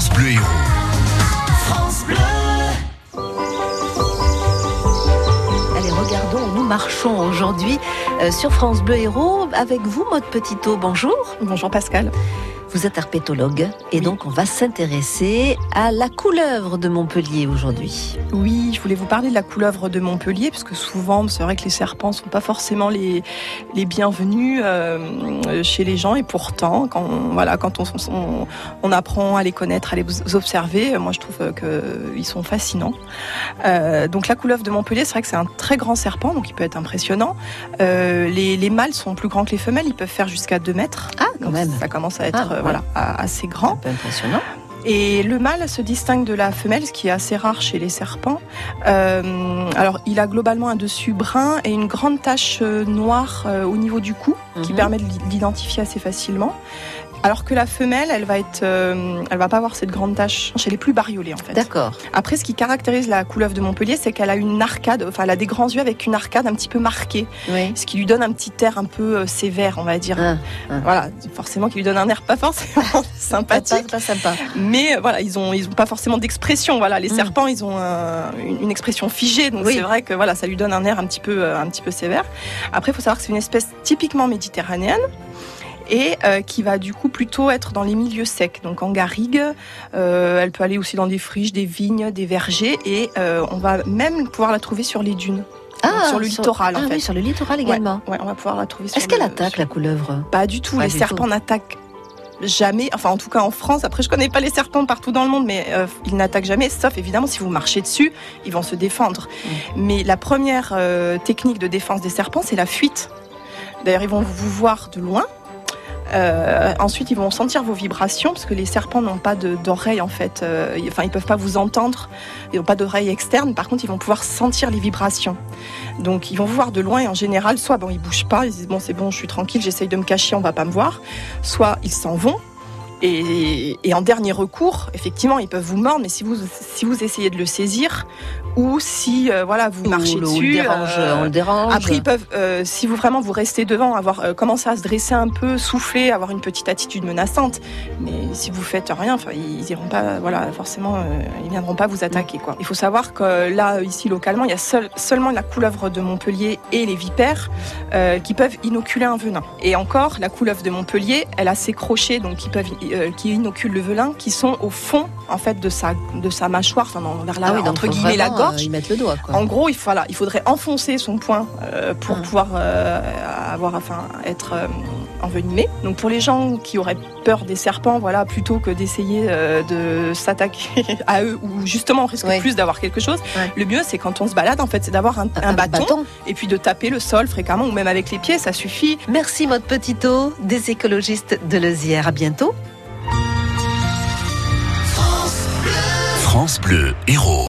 France Bleu Héros. France Bleu. Allez, regardons, nous marchons aujourd'hui euh, sur France Bleu Héros avec vous, Maud Petitot. Bonjour. Bonjour Pascal. Vous êtes herpétologue et donc on va s'intéresser à la couleuvre de Montpellier aujourd'hui. Oui, je voulais vous parler de la couleuvre de Montpellier parce que souvent, c'est vrai que les serpents sont pas forcément les, les bienvenus euh, chez les gens et pourtant, quand on, voilà, quand on, on, on, apprend à les connaître, à les observer, moi je trouve qu'ils sont fascinants. Euh, donc la couleuvre de Montpellier, c'est vrai que c'est un très grand serpent, donc il peut être impressionnant. Euh, les, les, mâles sont plus grands que les femelles, ils peuvent faire jusqu'à 2 mètres. Ah, quand donc même. Ça commence à être ah, voilà, assez grand. Un peu impressionnant. Et le mâle se distingue de la femelle, ce qui est assez rare chez les serpents. Euh, alors, il a globalement un dessus brun et une grande tache noire euh, au niveau du cou, qui permet de l'identifier assez facilement. Alors que la femelle, elle va être, euh, elle va pas avoir cette grande tache. Elle est plus bariolée en fait. D'accord. Après, ce qui caractérise la couleuvre de Montpellier, c'est qu'elle a une arcade, enfin, elle a des grands yeux avec une arcade un petit peu marquée, oui. ce qui lui donne un petit air un peu euh, sévère, on va dire. Ah, ah. Voilà, forcément, qui lui donne un air pas forcément sympathique. Pas, pas sympa. Mais euh, voilà, ils ont, ils ont pas forcément d'expression. Voilà, les Mm. serpents, ils ont un- une, une expression figée, donc Oui. c'est vrai que voilà, ça lui donne un air un petit peu, un petit peu sévère. Après, il faut savoir que c'est une espèce typiquement méditerranéenne et euh, qui va du coup plutôt être dans les milieux secs, donc en garrigue. Euh, elle peut aller aussi dans des friches, des vignes, des vergers, et euh, on va même pouvoir la trouver sur les dunes. Donc, sur le littoral, ah, en fait. oui, sur le littoral également. Ouais, on va pouvoir la trouver. sur Est-ce qu'elle le- attaque la couleuvre? Pas du tout. Pas les du serpents n'attaquent jamais. Enfin, en tout cas en France. Après, je connais pas les serpents partout dans le monde, mais euh, ils n'attaquent jamais. Sauf évidemment si vous marchez dessus, ils vont se défendre. Mm. Mais la première euh, technique de défense des serpents, c'est la fuite. D'ailleurs, ils vont vous voir de loin. Euh, ensuite, ils vont sentir vos vibrations parce que les serpents n'ont pas d'oreilles en fait. Euh, ils- enfin, ils peuvent pas vous entendre. Ils n'ont pas d'oreilles externes. Par contre, ils vont pouvoir sentir les vibrations. Donc, ils vont vous voir de loin et en général, soit bon, ils bougent pas. Ils disent bon, c'est bon, je suis tranquille, j'essaye de me cacher, on va pas me voir. Soit ils s'en vont. Et, et en dernier recours, effectivement, ils peuvent vous mordre, mais si vous si vous essayez de le saisir ou si euh, voilà vous marchez Ou le- ou dessus, dérange, euh, on le dérange. après, ils peuvent, euh, si vous vraiment vous restez devant, avoir commencé à se dresser un peu, souffler, avoir une petite attitude menaçante. Mais si vous faites rien, enfin, ils iront pas, voilà, forcément, ils viendront pas vous attaquer, quoi. Il faut savoir que là, ici, localement, il y a seul- seulement la couleuvre de Montpellier et les vipères qui peuvent inoculer un venin. Et encore, la couleuvre de Montpellier, elle a ses crochets, donc qui peuvent, qui inoculent le venin, qui sont au fond, en fait, de sa, de sa mâchoire, enfin, vers la, ah oui, entre guillemets, la gorge. euh, y mettre le doigt, quoi. En gros, il, voilà, il faudrait enfoncer son poing euh, pour Ah. pouvoir euh, avoir, enfin, être euh, envenimé. Donc pour les gens qui auraient peur des serpents, voilà, plutôt que d'essayer euh, de s'attaquer à eux, ou justement on risque Ouais. plus d'avoir quelque chose, Ouais. le mieux c'est quand on se balade, en fait, c'est d'avoir un, un bâton, et puis de taper le sol fréquemment, ou même avec les pieds, ça suffit. Merci, Maud Petitot, des écologistes de Lezière. À bientôt. France Bleu Héros.